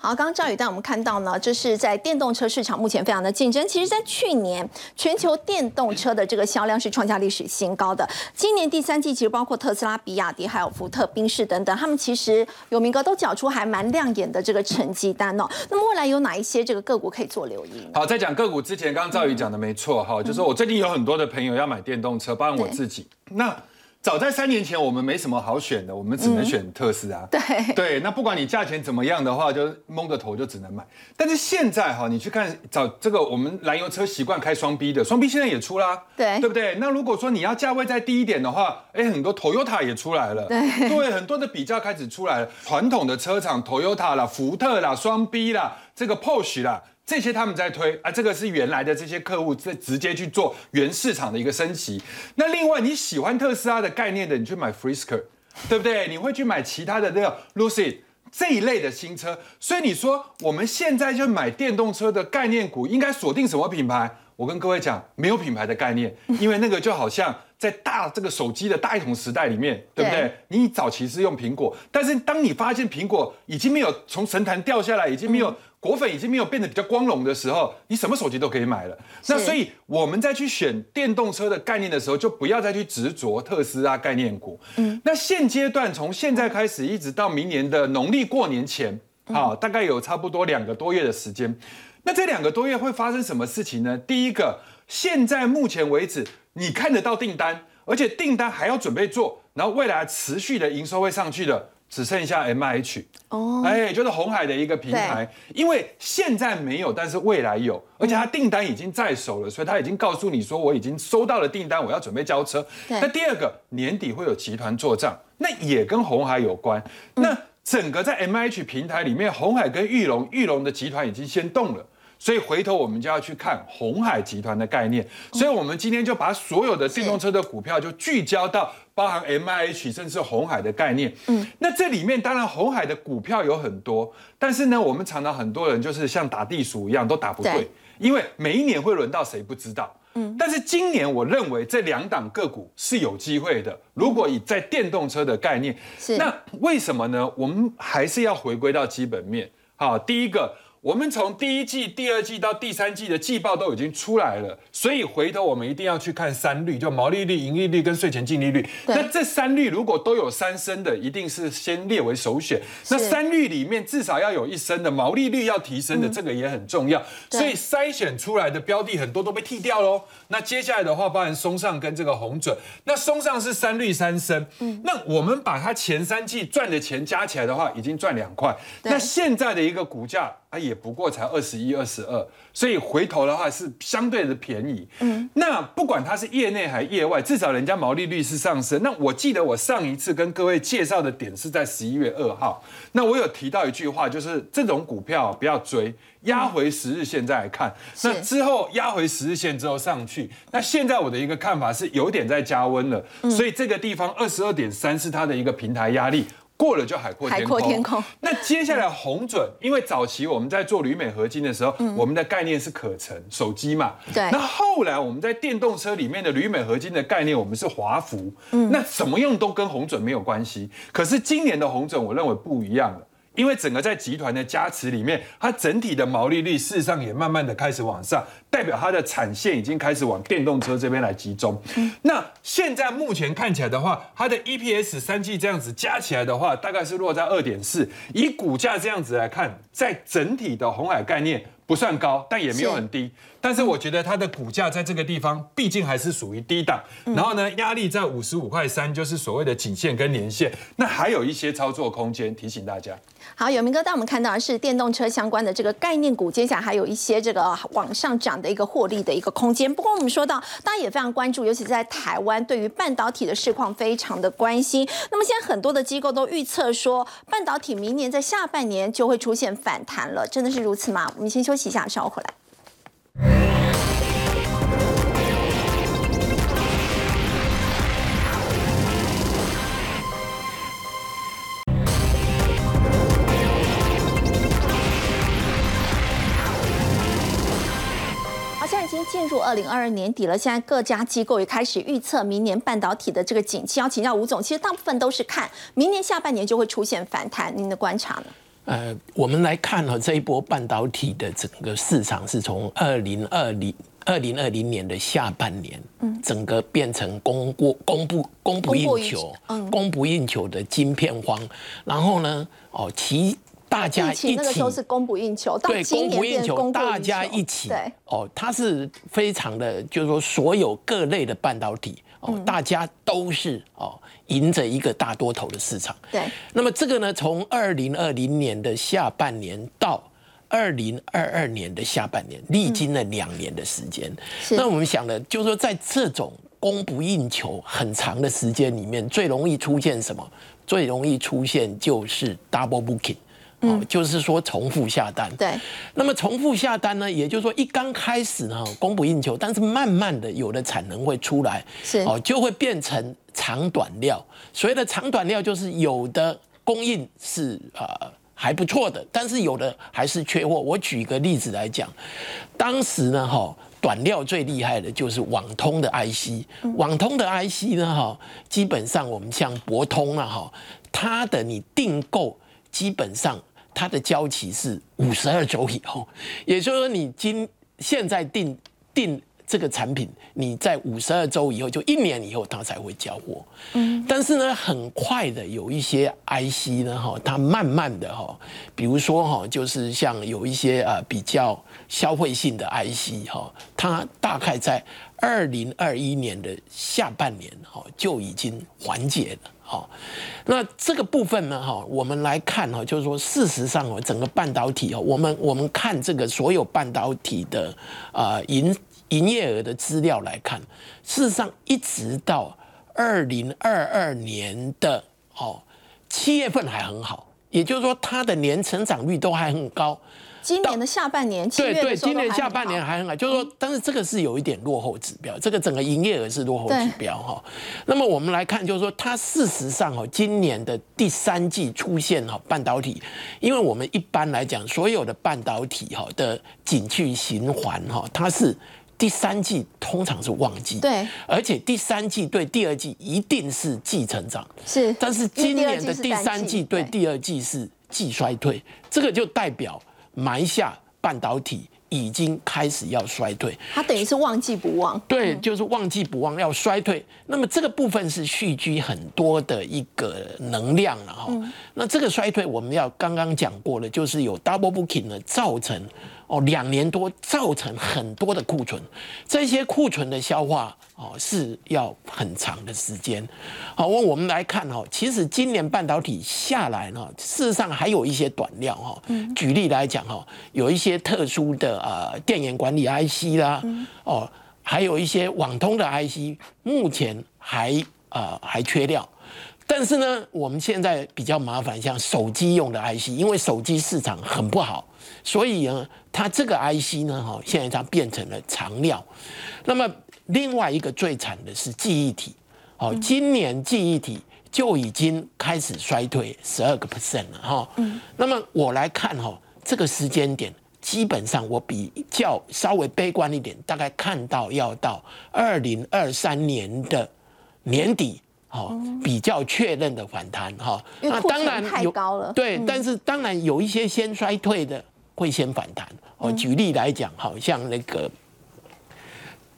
好，刚刚赵宇带我们看到呢，就是在电动车市场目前非常的竞争。其实，在去年全球电动车的这个销量是创下历史新高的。今年第三季，其实包括特斯拉、比亚迪、还有福特、宾士等等，他们其实有名哥都缴出还蛮亮眼的这个成绩单哦。那么未来有哪一些这个个股可以做留意？好，在讲个股之前，刚刚赵宇讲的没错哈，就是我最近有很多的朋友要买电动车，包括我自己。那早在三年前，我们没什么好选的，我们只能选特斯拉。对对，那不管你价钱怎么样的话，就蒙着头就只能买。但是现在哈，你去看找这个我们燃油车习惯开双 B 的，双 B 现在也出啦，对对不对？那如果说你要价位再低一点的话，哎，很多 Toyota 也出来了，对对，很多的比较开始出来了。传统的车厂，Toyota 啦、福特啦、双 B 啦、这个 Porsche 啦。这些他们在推啊，这个是原来的这些客户在直接去做原市场的一个升级。那另外你喜欢特斯拉的概念的，你去买 Frisker，对不对？你会去买其他的那个 Lucid 这一类的新车。所以你说我们现在就买电动车的概念股，应该锁定什么品牌？我跟各位讲，没有品牌的概念，<laughs> 因为那个就好像在大这个手机的大一统时代里面，对不对？你早期是用苹果，但是当你发现苹果已经没有从神坛掉下来，已经没有。果粉已经没有变得比较光荣的时候，你什么手机都可以买了。那所以我们在去选电动车的概念的时候，就不要再去执着特斯拉概念股。嗯，那现阶段从现在开始一直到明年的农历过年前，好，大概有差不多两个多月的时间。那这两个多月会发生什么事情呢？第一个，现在目前为止你看得到订单，而且订单还要准备做，然后未来持续的营收会上去的。只剩下 M I H 哦，哎，就是红海的一个平台，因为现在没有，但是未来有，而且它订单已经在手了，所以他已经告诉你说我已经收到了订单，我要准备交车。那第二个年底会有集团做账，那也跟红海有关。那整个在 M I H 平台里面，红海跟玉龙，玉龙的集团已经先动了。所以回头我们就要去看红海集团的概念。所以我们今天就把所有的电动车的股票就聚焦到包含 M I H 甚至红海的概念。嗯，那这里面当然红海的股票有很多，但是呢，我们常常很多人就是像打地鼠一样都打不对对，因为每一年会轮到谁不知道。嗯，但是今年我认为这两档个股是有机会的。如果以在电动车的概念，是那为什么呢？我们还是要回归到基本面。好，第一个，我们从第一季、第二季到第三季的季报都已经出来了，所以回头我们一定要去看三率，就毛利率、盈利率跟税前净利率。那这三率如果都有三升的，一定是先列为首选。那三率里面至少要有一升的，毛利率要提升的，这个也很重要。所以筛选出来的标的很多都被剔掉喽。那接下来的话，包含松上跟这个红准，那松上是三率三升，嗯那我们把它前三季赚的钱加起来的话，已经赚两块。那现在的一个股价啊，也不过才二十一、二十二，所以回头的话是相对的便宜。嗯，那不管它是业内还业外，至少人家毛利率是上升。那我记得我上一次跟各位介绍的点是在十一月二号，那我有提到一句话，就是这种股票不要追。压回十日线再来看，那之后压回十日线之后上去，那现在我的一个看法是有点在加温了，所以这个地方二十二点三是它的一个平台压力。过了就海阔天海天空那接下来红准，因为早期我们在做铝镁合金的时候，我们的概念是可成手机嘛。嗯对那后来我们在电动车里面的铝镁合金的概念，我们是华孚。嗯。那怎么用都跟红准没有关系。可是今年的红准，我认为不一样了。因为整个在集团的加持里面，它整体的毛利率事实上也慢慢的开始往上，代表它的产线已经开始往电动车这边来集中。那现在目前看起来的话，它的 EPS 三季这样子加起来的话，大概是落在二点四。以股价这样子来看，在整体的红海概念不算高，但也没有很低。但是我觉得它的股价在这个地方毕竟还是属于低档，然后呢，压力在五十五块三，就是所谓的颈线跟年线，那还有一些操作空间，提醒大家。好，有明哥，当我们看到的是电动车相关的这个概念股，接下来还有一些这个往上涨的一个获利的一个空间。不过我们说到，大家也非常关注，尤其在台湾，对于半导体的市况非常的关心。那么现在很多的机构都预测说，半导体明年在下半年就会出现反弹了，真的是如此吗？我们先休息一下，稍后回来。入二零二二年底了，现在各家机构也开始预测明年半导体的这个景气。要请教吴总，其实大部分都是看明年下半年就会出现反弹，您的观察呢？呃，我们来看哈、这一波半导体的整个市场是从二零二零二零二零年的下半年，嗯，整个变成供过供不供不应求求，嗯供不应求的晶片荒，然后呢，哦，其大家一起那个时候是供不应求，到对，供不应求，大家一起，对，哦，它是非常的，就是说所有各类的半导体，哦，嗯大家都是哦，迎着一个大多头的市场。对，那么这个呢，从二零二零年的下半年到二零二二年的下半年，历经了两年的时间。是那我们想呢，就是说在这种供不应求很长的时间里面，最容易出现什么？最容易出现就是 double booking。哦，就是说重复下单。对，那么重复下单呢，也就是说一刚开始呢供不应求，但是慢慢的有的产能会出来，是哦，就会变成长短料。所谓的长短料就是有的供应是呃还不错的，但是有的还是缺货。我举一个例子来讲，当时呢哈。短料最厉害的就是网通的 IC，网通的 IC 呢，哈，基本上我们像博通啊，哈，它的你订购基本上它的交期是五十二周以后，也就是说你今现在订订这个产品，你在五十二周以后，就一年以后它才会交货。嗯，但是呢，很快的有一些 IC 呢，哈，它慢慢的哈，比如说哈，就是像有一些呃比较消费性的 IC 哈，它大概在二零二一年的下半年哈就已经缓解了。好，那这个部分呢，哈，我们来看哈，就是说，事实上哦，整个半导体哦，我们我们看这个所有半导体的啊营营业额的资料来看，事实上一直到二零二二年的哦七月份还很好，也就是说它的年成长率都还很高。今年的下半年，对对，今年下半年还很好，就是说，但是这个是有一点落后指标，这个整个营业额是落后指标哈。那么我们来看，就是说，它事实上哈，今年的第三季出现哈半导体，因为我们一般来讲，所有的半导体哈的景气循环哈，它是。第三季通常是旺季，对，而且第三季对第二季一定是季成长，是，但是今年的第三季对。对第二季是季衰退，这个就代表埋下半导体已经开始要衰退。它等于是旺季不旺。对，就是旺季不旺，要衰退。那么这个部分是蓄积很多的一个能量了哈。那这个衰退我们要刚刚讲过了，就是有 double booking 呢造成哦两年多造成很多的库存，这些库存的消化哦是要很长的时间。好，我我们来看哈，其实今年半导体下来呢，事实上还有一些短料哈。举例来讲哈，有一些特殊的呃电源管理 IC 啦，哦。还有一些网通的 IC，目前还呃还缺料，但是呢，我们现在比较麻烦，像手机用的 IC，因为手机市场很不好，所以呢，它这个 IC 呢，哈，现在它变成了长料。那么另外一个最惨的是记忆体，哦，今年记忆体就已经开始衰退十二个 percent 了，哈。那么我来看哈，这个时间点。基本上我比较稍微悲观一点，大概看到要到二零二三年的年底，哈，比较确认的反弹，哈。因为库存太高了。对，但是当然有一些先衰退的会先反弹。哦，举例来讲，好像那个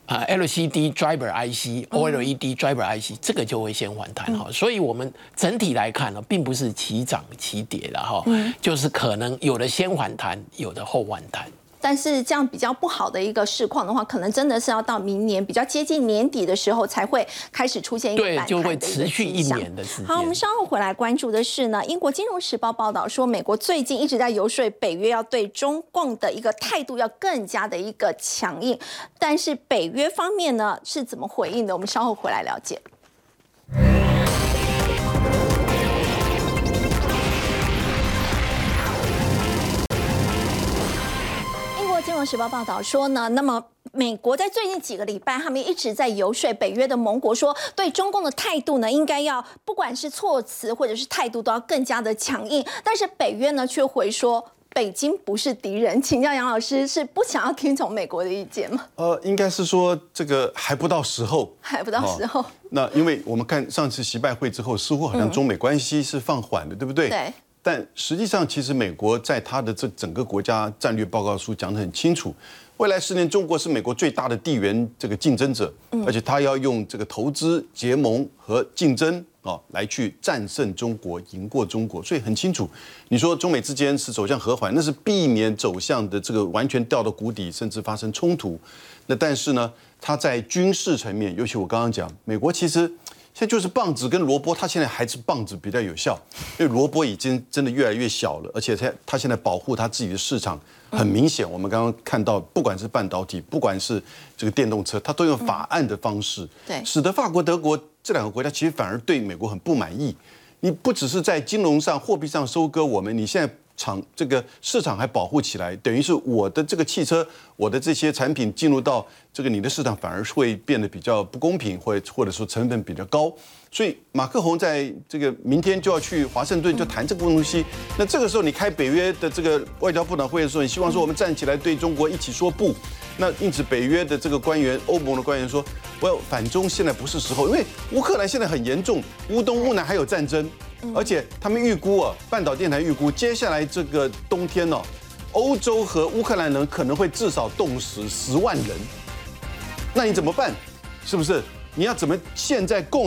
啊 LCD driver IC、OLED driver IC，这个就会先反弹哈。所以我们整体来看呢，并不是齐涨齐跌的哈，就是可能有的先反弹，有的后反弹。但是这样比较不好的一个市况的话，可能真的是要到明年比较接近年底的时候，才会开始出现一个对，反就会弹的一个持续一。年的时间。好，我们稍后回来关注的是呢，英国金融时报报道说，美国最近一直在游说北约要对中共的一个态度要更加的一个强硬，但是北约方面呢是怎么回应的？我们稍后回来了解。时报报道说呢，那么美国在最近几个礼拜，他们一直在游说北约的盟国，说对中共的态度呢，应该要不管是措辞或者是态度，都要更加的强硬。但是北约呢，却回说北京不是敌人。请教杨老师，是不想要听从美国的意见吗？呃，应该是说这个还不到时候，<laughs> 还不到时候。那因为我们看上次习拜会之后，似乎好像中美关系是放缓的，对不对？对。但实际上，其实美国在他的这整个国家战略报告书讲得很清楚，未来十年中国是美国最大的地缘这个竞争者，而且他要用这个投资结盟和竞争啊来去战胜中国，赢过中国。所以很清楚，你说中美之间是走向和缓，那是避免走向的这个完全掉到谷底，甚至发生冲突。那但是呢，他在军事层面，尤其我刚刚讲，美国其实。现在就是棒子跟萝卜，它现在还是棒子比较有效，因为萝卜已经真的越来越小了，而且它它现在保护它自己的市场很明显。我们刚刚看到，不管是半导体，不管是这个电动车，它都用法案的方式，对，使得法国、德国这两个国家其实反而对美国很不满意。你不只是在金融上、货币上收割我们，你现在。厂这个市场还保护起来，等于是我的这个汽车，我的这些产品进入到这个你的市场，反而会变得比较不公平，或或者说成本比较高。所以马克宏在这个明天就要去华盛顿就谈这个东西。那这个时候你开北约的这个外交部长会的时候，你希望说我们站起来对中国一起说不。那因此北约的这个官员，欧盟的官员说，我要反中现在不是时候，因为乌克兰现在很严重，乌东乌南还有战争。而且他们预估啊，半岛电台预估，接下来这个冬天呢，欧洲和乌克兰人可能会至少冻死十万人。那你怎么办？是不是？你要怎么现在共？